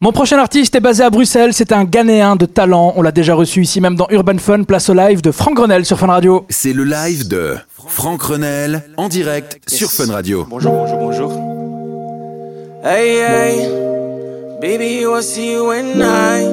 Mon prochain artiste est basé à Bruxelles, c'est un Ghanéen de talent. On l'a déjà reçu ici même dans Urban Fun, place au live de Franck Grenel sur Fun Radio. C'est le live de Franck Renel en direct sur Fun Radio. Bonjour, bonjour, bonjour. Hey, hey, baby, you see you and I.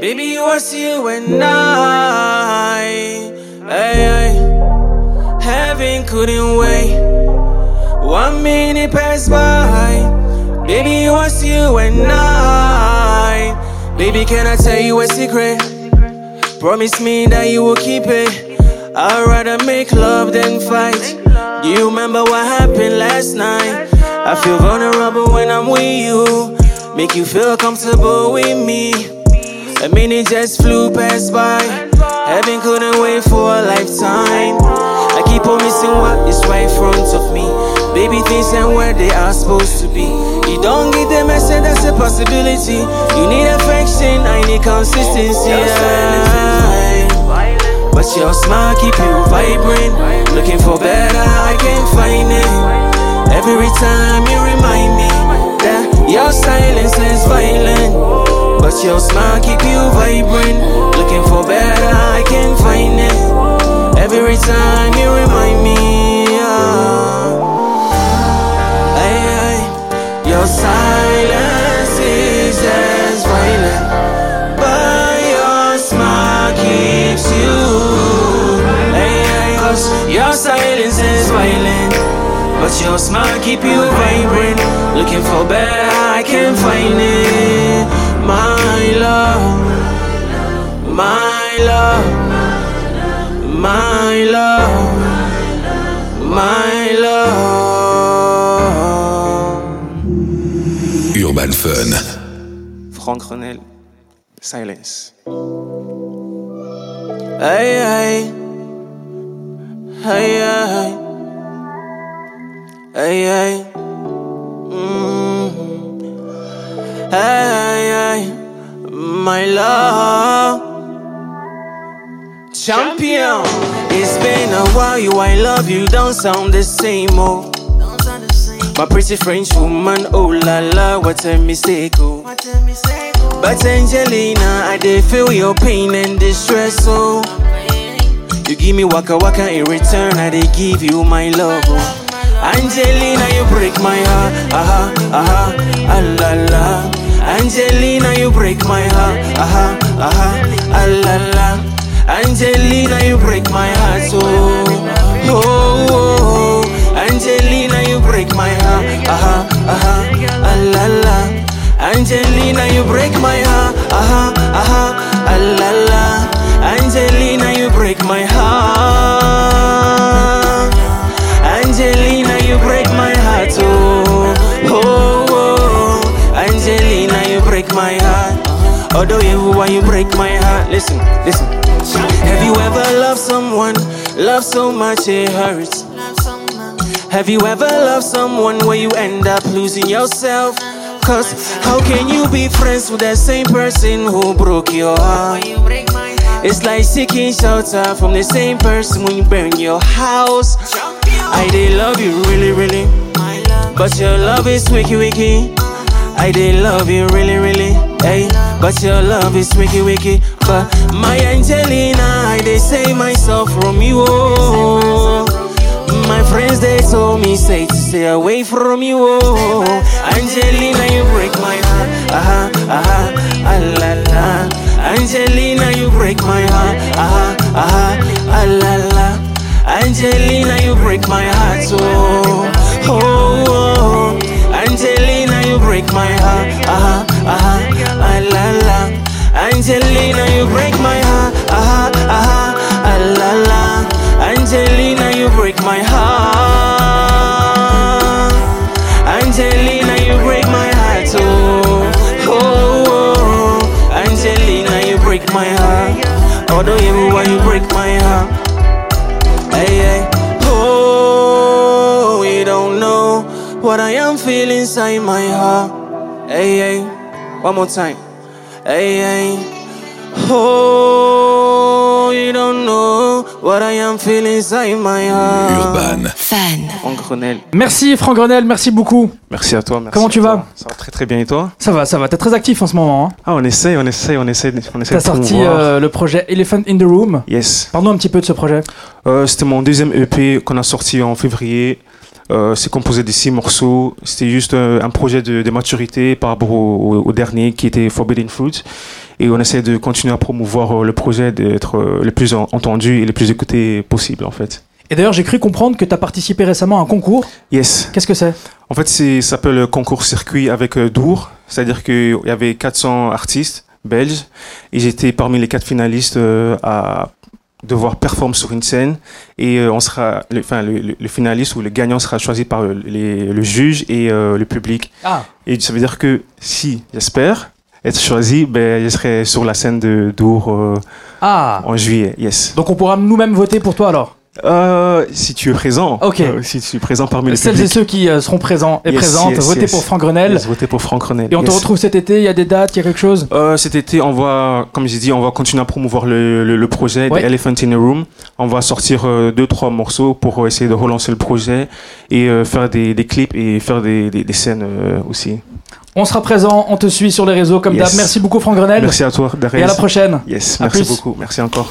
Baby, you see you and I. Hey, hey, heaven couldn't wait. One minute passed by. Baby, see you and I. Baby, can I tell you a secret? Promise me that you will keep it. I'd rather make love than fight. Do you remember what happened last night? I feel vulnerable when I'm with you. Make you feel comfortable with me. A minute just flew past by. Heaven couldn't wait for a lifetime. I keep on missing what is right in front of me. Baby, things ain't where they are supposed to be. Don't get the message, that's a possibility. You need affection, I need consistency. Yeah. But your smile keep you vibrant. Looking for better, I can't find it. Every time you remind me that your silence is violent. But your smile keep you vibrant. Looking for better, I can't find it. Every time your silence is violent. But your smile keep you vibrant. Looking for better, I can't find it. My love, my love, my love, my love. Urban Fun. Franck Renel, silence. Hey, hey, hey, hey, hey, hey. Mm. Hey, hey, my love. Champion. It's been a while, you I love you, don't sound the same, oh. My pretty French woman, oh la la, what a mistake, oh. But Angelina, I did feel your pain and distress, oh. You give me waka waka in return, I did give you my love, oh. Angelina, you break my heart, aha, aha, ah la la. Angelina, you break my heart, aha, aha, ah la la. Angelina, you break my heart, oh, oh, oh. Angelina, you break my heart, aha, aha, ah la la. Angelina, you break my heart, Although you, why you break my heart? Listen, listen. Have you ever loved someone, Love so much it hurts? Have you ever loved someone where you end up losing yourself? Cause how can you be friends with the same person who broke your heart? It's like seeking shelter from the same person when you burn your house. I did love you really, really. But your love is wicky, wicky. I did love you really, really. Hey, but your love is wicky, wicky. But my Angelina, did save myself from you. Oh. My friends they told me say to stay away from you. Oh. Angelina, you break my heart. Aha, aha, ah la la. Angelina, you break my heart. Aha, aha, ah la la. Angelina, you break my heart. Oh, what I am feeling inside my heart. Hey, hey. One more time. Hey, hey. Oh, you don't know what I am feeling inside my heart. Urban. Fan. Franck Renel. Merci Franck Grenel, merci beaucoup. Merci à toi. merci Comment à tu toi. vas Ça va très très bien et toi Ça va, ça va, t'es très actif en ce moment. Hein. Ah, on essaye, on essaye, on essaye, on essaye T'as sorti euh, le projet Elephant in the Room. Yes. Parle-nous un petit peu de ce projet. Euh, C'était mon deuxième EP qu'on a sorti en février. Euh, c'est composé de six morceaux. C'était juste un projet de, de maturité par rapport au, au- au dernier qui était Forbidden Fruit. Et on essaie de continuer à promouvoir euh, le projet, d'être euh, le plus en- entendu et le plus écouté possible en fait. Et d'ailleurs, j'ai cru comprendre que t'as participé récemment à un concours. Yes. Qu'est-ce que c'est? En fait, ça s'appelle le concours circuit avec Dour. C'est-à-dire qu'il y avait 400 artistes belges et j'étais parmi les quatre finalistes à devoir performer sur une scène et euh, on sera, le, enfin, le, le- le finaliste ou le gagnant sera choisi par le, les- le juge et euh, le public. Ah, Et ça veut dire que si, j'espère, être choisi, ben, je serai sur la scène de Dour euh, ah. en juillet. Yes. Donc on pourra nous-mêmes voter pour toi alors? Euh, si tu es présent, Ok. euh, si tu es présent parmi le Celles et ceux qui euh, seront présents et Yes, présentes, yes, votez yes. pour Franck Grenel. yes, votez pour Franck Renel. Et on te Yes. retrouve cet été, il y a des dates, il y a quelque chose? Euh, cet été, on va, comme j'ai dit, on va continuer à promouvoir le, le, le projet Ouais. The Elephant in a Room. On va sortir euh, deux, trois morceaux pour essayer de relancer le projet et euh, faire des, des clips et faire des, des, des scènes euh, aussi. On sera présent, on te suit sur les réseaux comme Yes. d'hab. Merci beaucoup Franck Grenel. Merci à toi, Darès. Et à la prochaine. Yes, À merci plus. beaucoup. Merci encore.